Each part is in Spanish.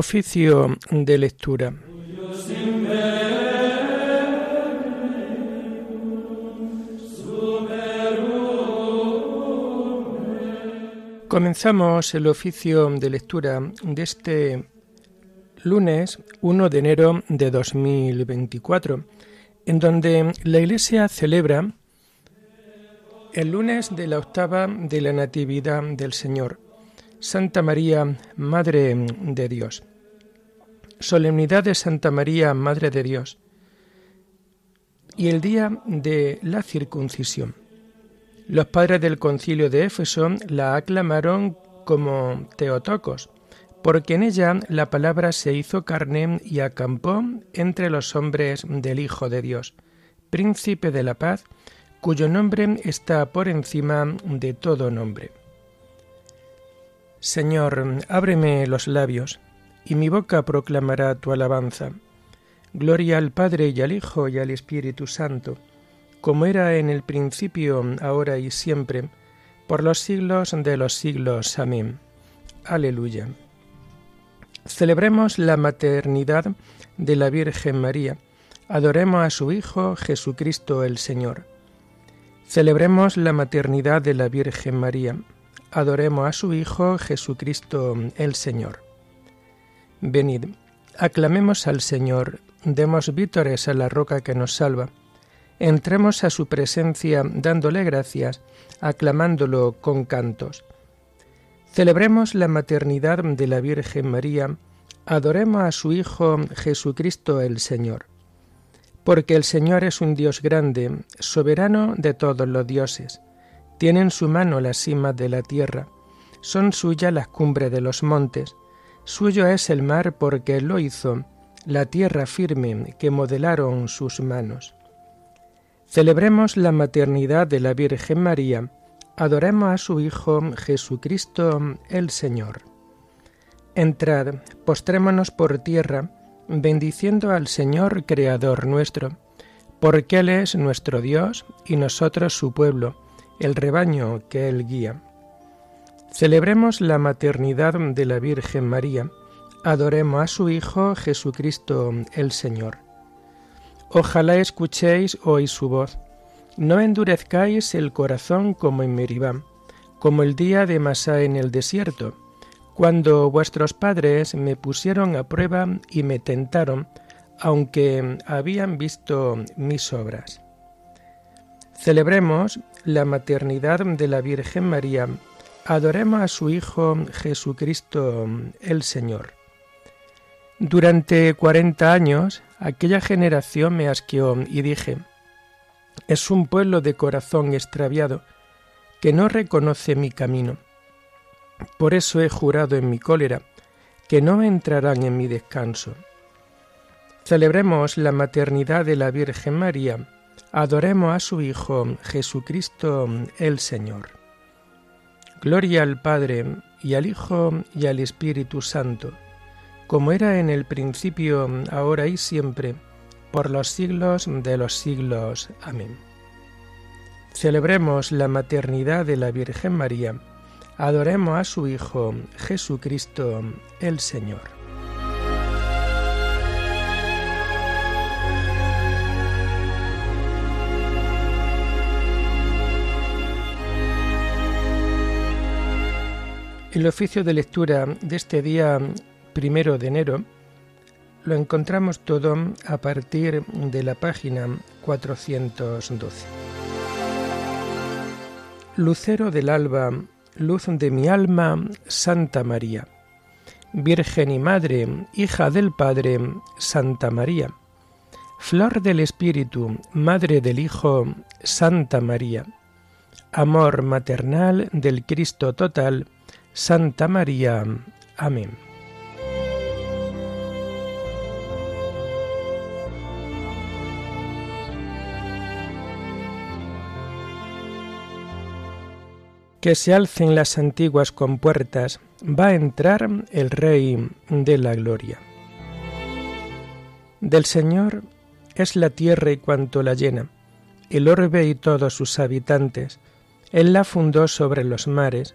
Oficio de lectura. Comenzamos el oficio de lectura de este lunes 1 de enero de 2024, en donde la Iglesia celebra el lunes de la octava de la Natividad del Señor, Santa María, Madre de Dios. Solemnidad de Santa María, Madre de Dios. Y el día de la circuncisión. Los padres del concilio de Éfeso la aclamaron como Teotocos, porque en ella la palabra se hizo carne y acampó entre los hombres del Hijo de Dios, príncipe de la paz, cuyo nombre está por encima de todo nombre. Señor, ábreme los labios, y mi boca proclamará tu alabanza. Gloria al Padre y al Hijo y al Espíritu Santo como era en el principio, ahora y siempre, por los siglos de los siglos. Amén. Aleluya. Celebremos la maternidad de la Virgen María. Adoremos a su Hijo Jesucristo el Señor. Celebremos la maternidad de la Virgen María. Adoremos a su Hijo Jesucristo el Señor. Venid, aclamemos al Señor, demos vítores a la roca que nos salva entremos a su presencia dándole gracias, aclamándolo con cantos. Celebremos la maternidad de la Virgen María, adoremos a su Hijo Jesucristo el Señor. Porque el Señor es un Dios grande, soberano de todos los dioses. Tiene en su mano las cimas de la tierra, son suyas las cumbres de los montes. Suyo es el mar porque lo hizo, la tierra firme que modelaron sus manos. Celebremos la maternidad de la Virgen María, adoremos a su Hijo Jesucristo el Señor. Entrad, postrémonos por tierra, bendiciendo al Señor Creador nuestro, porque Él es nuestro Dios y nosotros su pueblo, el rebaño que Él guía. Celebremos la maternidad de la Virgen María, adoremos a su Hijo Jesucristo el Señor. Ojalá escuchéis hoy su voz. No endurezcáis el corazón como en Meribá, como el día de Masá en el desierto, cuando vuestros padres me pusieron a prueba y me tentaron, aunque habían visto mis obras. Celebremos la maternidad de la Virgen María, adoremos a su Hijo Jesucristo el Señor. Durante cuarenta años aquella generación me asqueó y dije, es un pueblo de corazón extraviado que no reconoce mi camino. Por eso he jurado en mi cólera que no entrarán en mi descanso. Celebremos la maternidad de la Virgen María, adoremos a su Hijo Jesucristo el Señor. Gloria al Padre y al Hijo y al Espíritu Santo como era en el principio, ahora y siempre, por los siglos de los siglos. Amén. Celebremos la maternidad de la Virgen María, adoremos a su Hijo Jesucristo el Señor. El oficio de lectura de este día primero de enero, lo encontramos todo a partir de la página 412. Lucero del alba, luz de mi alma, Santa María. Virgen y Madre, hija del Padre, Santa María. Flor del Espíritu, Madre del Hijo, Santa María. Amor maternal del Cristo total, Santa María. Amén. que se alcen las antiguas compuertas, va a entrar el Rey de la Gloria. Del Señor es la tierra y cuanto la llena, el orbe y todos sus habitantes. Él la fundó sobre los mares,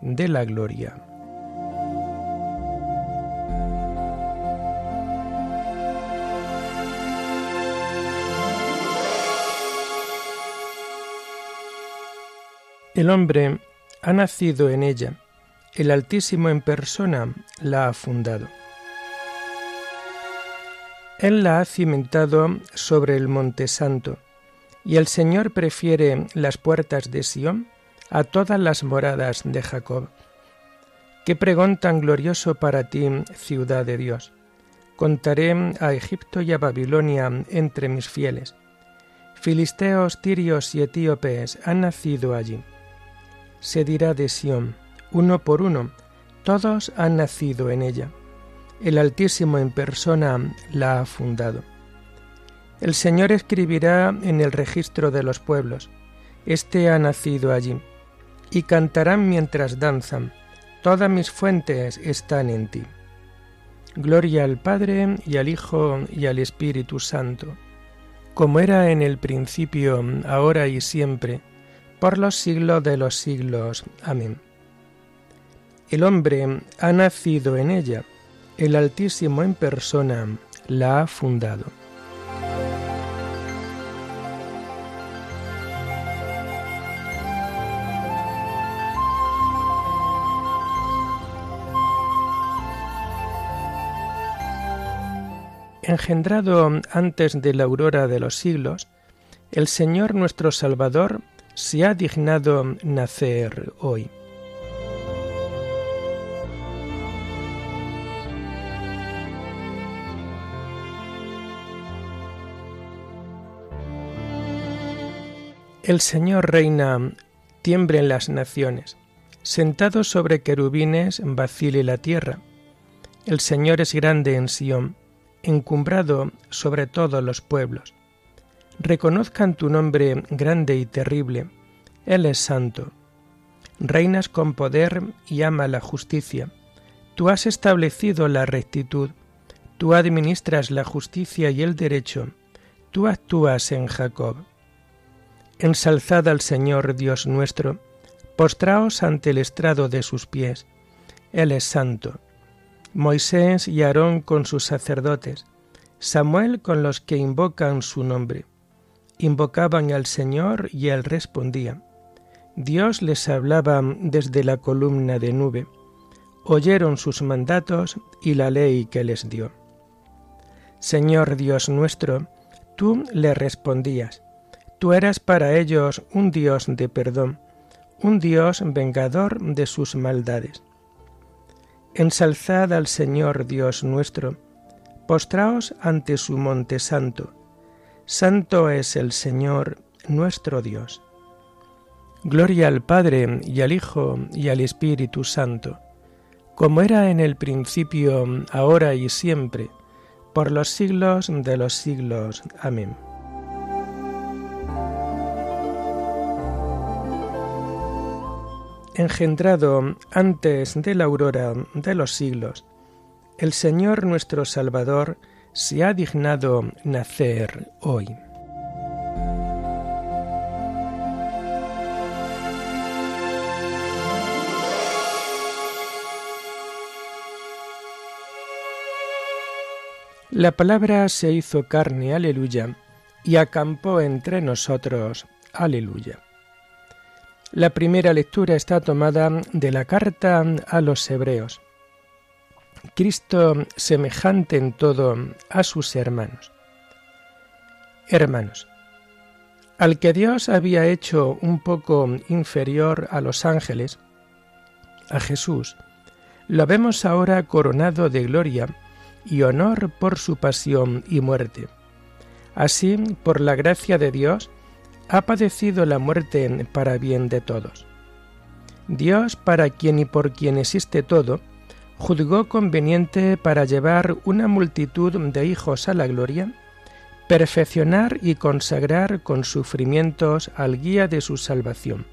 de la gloria. El hombre ha nacido en ella, el Altísimo en persona la ha fundado. Él la ha cimentado sobre el Monte Santo, y el Señor prefiere las puertas de Sión a todas las moradas de Jacob. Qué pregón tan glorioso para ti, ciudad de Dios. Contaré a Egipto y a Babilonia entre mis fieles. Filisteos, tirios y etíopes han nacido allí. Se dirá de Sión, uno por uno, todos han nacido en ella. El Altísimo en persona la ha fundado. El Señor escribirá en el registro de los pueblos, Este ha nacido allí y cantarán mientras danzan. Todas mis fuentes están en ti. Gloria al Padre y al Hijo y al Espíritu Santo, como era en el principio, ahora y siempre, por los siglos de los siglos. Amén. El hombre ha nacido en ella, el Altísimo en persona la ha fundado. Engendrado antes de la aurora de los siglos, el Señor nuestro Salvador se ha dignado nacer hoy. El Señor reina, tiembre en las naciones, sentado sobre querubines vacile la tierra. El Señor es grande en Sión, encumbrado sobre todos los pueblos. Reconozcan tu nombre grande y terrible, Él es santo. Reinas con poder y ama la justicia. Tú has establecido la rectitud, tú administras la justicia y el derecho, tú actúas en Jacob. Ensalzad al Señor Dios nuestro, postraos ante el estrado de sus pies. Él es santo. Moisés y Aarón con sus sacerdotes, Samuel con los que invocan su nombre. Invocaban al Señor y él respondía. Dios les hablaba desde la columna de nube. Oyeron sus mandatos y la ley que les dio. Señor Dios nuestro, tú le respondías. Tú eras para ellos un Dios de perdón, un Dios vengador de sus maldades Ensalzad al Señor Dios nuestro, postraos ante su monte santo. Santo es el Señor nuestro Dios. Gloria al Padre y al Hijo y al Espíritu Santo, como era en el principio, ahora y siempre, por los siglos de los siglos. Amén. Engendrado antes de la aurora de los siglos, el Señor nuestro Salvador se ha dignado nacer hoy. La palabra se hizo carne, aleluya, y acampó entre nosotros, aleluya. La primera lectura está tomada de la carta a los hebreos. Cristo semejante en todo a sus hermanos. Hermanos, al que Dios había hecho un poco inferior a los ángeles, a Jesús, lo vemos ahora coronado de gloria y honor por su pasión y muerte. Así, por la gracia de Dios, ha padecido la muerte para bien de todos. Dios, para quien y por quien existe todo, juzgó conveniente para llevar una multitud de hijos a la gloria, perfeccionar y consagrar con sufrimientos al guía de su salvación.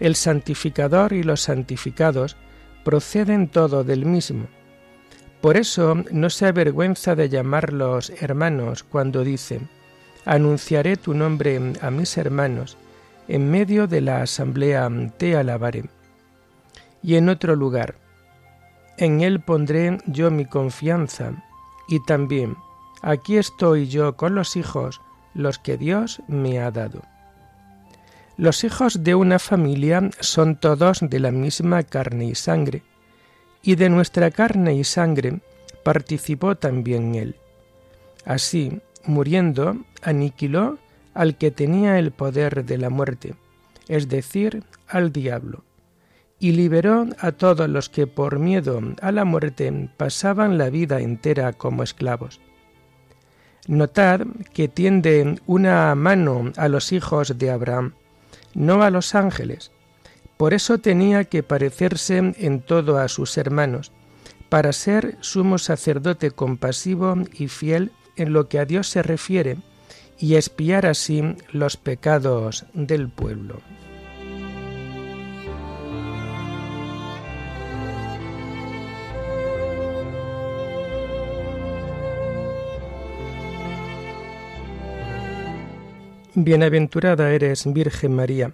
El santificador y los santificados proceden todo del mismo, por eso no se avergüenza de llamarlos hermanos cuando dice, Anunciaré tu nombre a mis hermanos, en medio de la asamblea te alabaré. Y en otro lugar, en él pondré yo mi confianza, y también, aquí estoy yo con los hijos, los que Dios me ha dado. Los hijos de una familia son todos de la misma carne y sangre, y de nuestra carne y sangre participó también él. Así, muriendo, aniquiló al que tenía el poder de la muerte, es decir, al diablo, y liberó a todos los que por miedo a la muerte pasaban la vida entera como esclavos. Notad que tiende una mano a los hijos de Abraham, no a los ángeles, por eso tenía que parecerse en todo a sus hermanos, para ser sumo sacerdote compasivo y fiel en lo que a Dios se refiere, y espiar así los pecados del pueblo. Bienaventurada eres, Virgen María,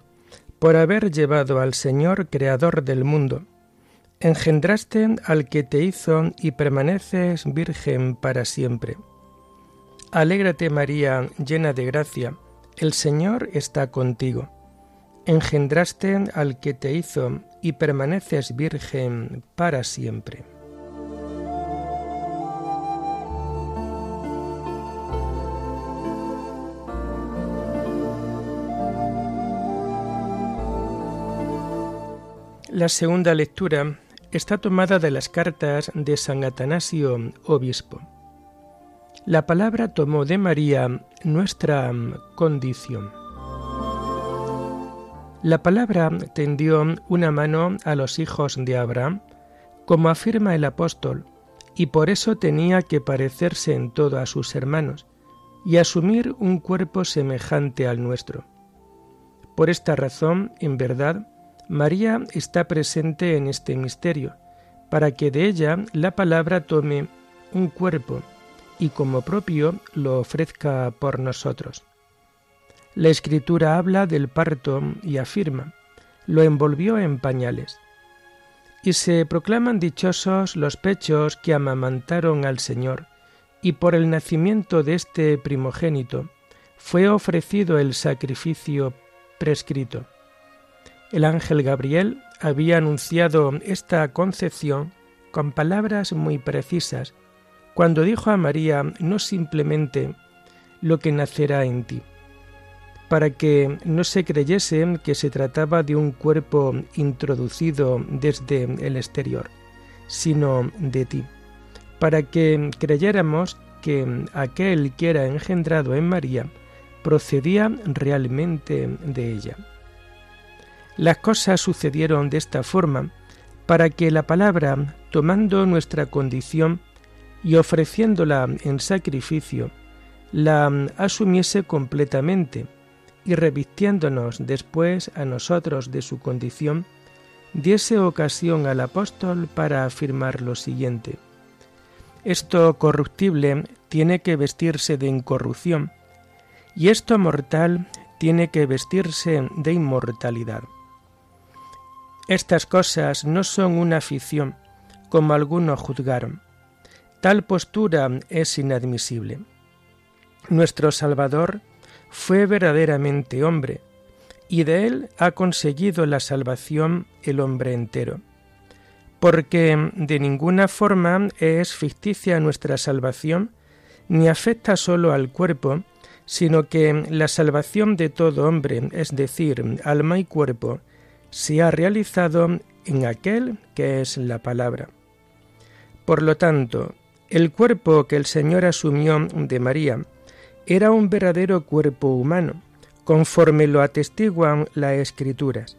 por haber llevado al Señor, Creador del mundo. Engendraste al que te hizo y permaneces virgen para siempre. Alégrate María, llena de gracia, el Señor está contigo. Engendraste al que te hizo y permaneces virgen para siempre. La segunda lectura está tomada de las cartas de San Atanasio, obispo. La palabra tomó de María nuestra condición. La palabra tendió una mano a los hijos de Abraham, como afirma el apóstol, y por eso tenía que parecerse en todo a sus hermanos y asumir un cuerpo semejante al nuestro. Por esta razón, en verdad, María está presente en este misterio, para que de ella la palabra tome un cuerpo y como propio lo ofrezca por nosotros. La escritura habla del parto y afirma, lo envolvió en pañales. Y se proclaman dichosos los pechos que amamantaron al Señor, y por el nacimiento de este primogénito fue ofrecido el sacrificio prescrito. El ángel Gabriel había anunciado esta concepción con palabras muy precisas cuando dijo a María no simplemente lo que nacerá en ti, para que no se creyese que se trataba de un cuerpo introducido desde el exterior, sino de ti, para que creyéramos que aquel que era engendrado en María procedía realmente de ella. Las cosas sucedieron de esta forma para que la palabra, tomando nuestra condición y ofreciéndola en sacrificio, la asumiese completamente y revistiéndonos después a nosotros de su condición, diese ocasión al apóstol para afirmar lo siguiente. Esto corruptible tiene que vestirse de incorrupción, y esto mortal tiene que vestirse de inmortalidad. Estas cosas no son una ficción, como algunos juzgaron. Tal postura es inadmisible. Nuestro Salvador fue verdaderamente hombre, y de él ha conseguido la salvación el hombre entero. Porque de ninguna forma es ficticia nuestra salvación, ni afecta sólo al cuerpo, sino que la salvación de todo hombre, es decir, alma y cuerpo, se ha realizado en aquel que es la palabra. Por lo tanto, el cuerpo que el Señor asumió de María era un verdadero cuerpo humano, conforme lo atestiguan las escrituras.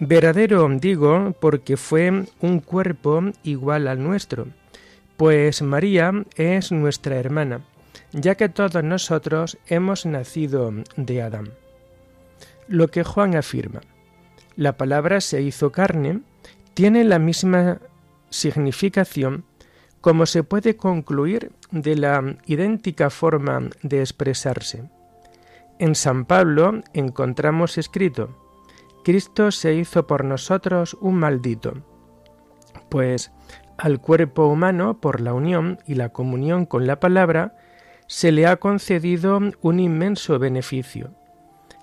Verdadero digo porque fue un cuerpo igual al nuestro, pues María es nuestra hermana, ya que todos nosotros hemos nacido de Adán. Lo que Juan afirma, la palabra se hizo carne, tiene la misma significación como se puede concluir de la idéntica forma de expresarse. En San Pablo encontramos escrito, Cristo se hizo por nosotros un maldito, pues al cuerpo humano, por la unión y la comunión con la palabra, se le ha concedido un inmenso beneficio.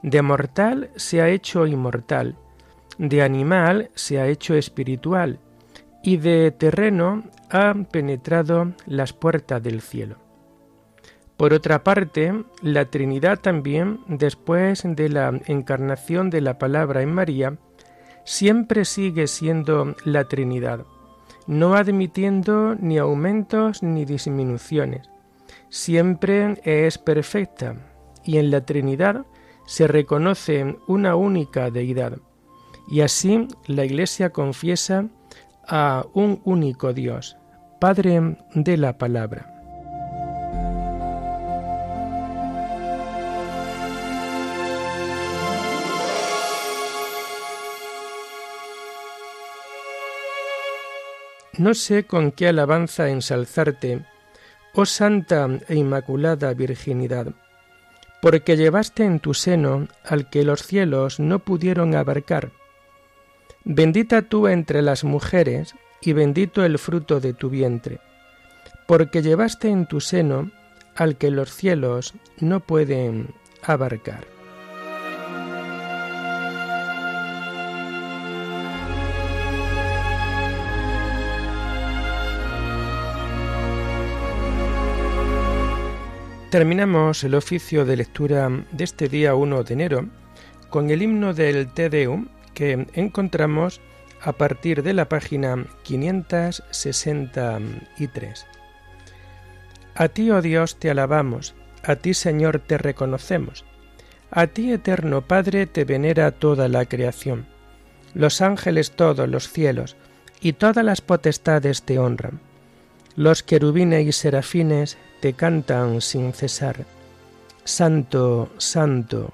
De mortal se ha hecho inmortal, de animal se ha hecho espiritual, y de terreno ha penetrado las puertas del cielo. Por otra parte, la Trinidad también, después de la encarnación de la palabra en María, siempre sigue siendo la Trinidad, no admitiendo ni aumentos ni disminuciones. Siempre es perfecta y en la Trinidad se reconoce una única deidad. Y así la Iglesia confiesa a un único Dios, Padre de la Palabra. No sé con qué alabanza ensalzarte, oh santa e inmaculada virginidad, porque llevaste en tu seno al que los cielos no pudieron abarcar. Bendita tú entre las mujeres, y bendito el fruto de tu vientre, porque llevaste en tu seno al que los cielos no pueden abarcar. Terminamos el oficio de lectura de este día 1 de enero con el himno del Te Deum que encontramos a partir de la página 563. A ti, oh Dios, te alabamos, a ti, Señor, te reconocemos, a ti, eterno Padre, te venera toda la creación, los ángeles todos, los cielos, y todas las potestades te honran. Los querubines y serafines te cantan sin cesar. Santo, santo,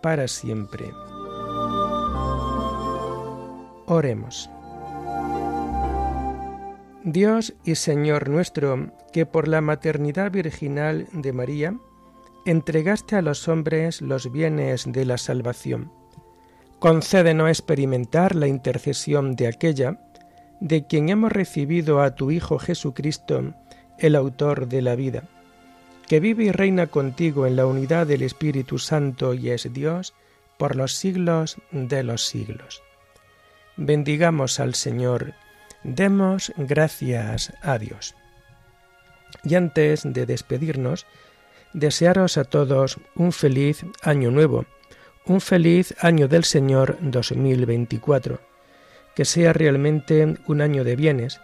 para siempre. Oremos. Dios y Señor nuestro, que por la maternidad virginal de María entregaste a los hombres los bienes de la salvación, concédenos experimentar la intercesión de aquella de quien hemos recibido a tu Hijo Jesucristo, el autor de la vida, que vive y reina contigo en la unidad del Espíritu Santo y es Dios por los siglos de los siglos. Bendigamos al Señor, demos gracias a Dios. Y antes de despedirnos, desearos a todos un feliz año nuevo, un feliz año del Señor 2024 que sea realmente un año de bienes,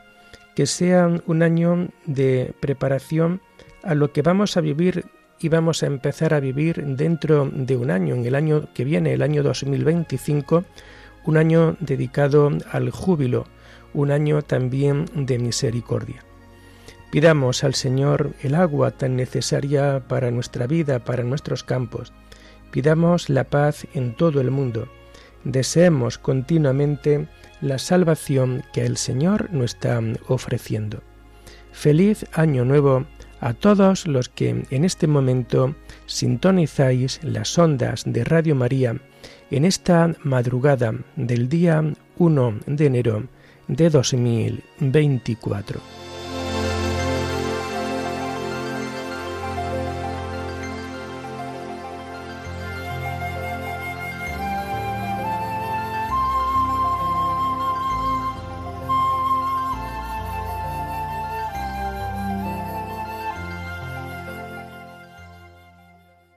que sea un año de preparación a lo que vamos a vivir y vamos a empezar a vivir dentro de un año, en el año que viene, el año 2025, un año dedicado al júbilo, un año también de misericordia. Pidamos al Señor el agua tan necesaria para nuestra vida, para nuestros campos. Pidamos la paz en todo el mundo. Deseemos continuamente la salvación que el Señor nos está ofreciendo. Feliz año nuevo a todos los que en este momento sintonizáis las ondas de Radio María en esta madrugada del día 1 de enero de 2024.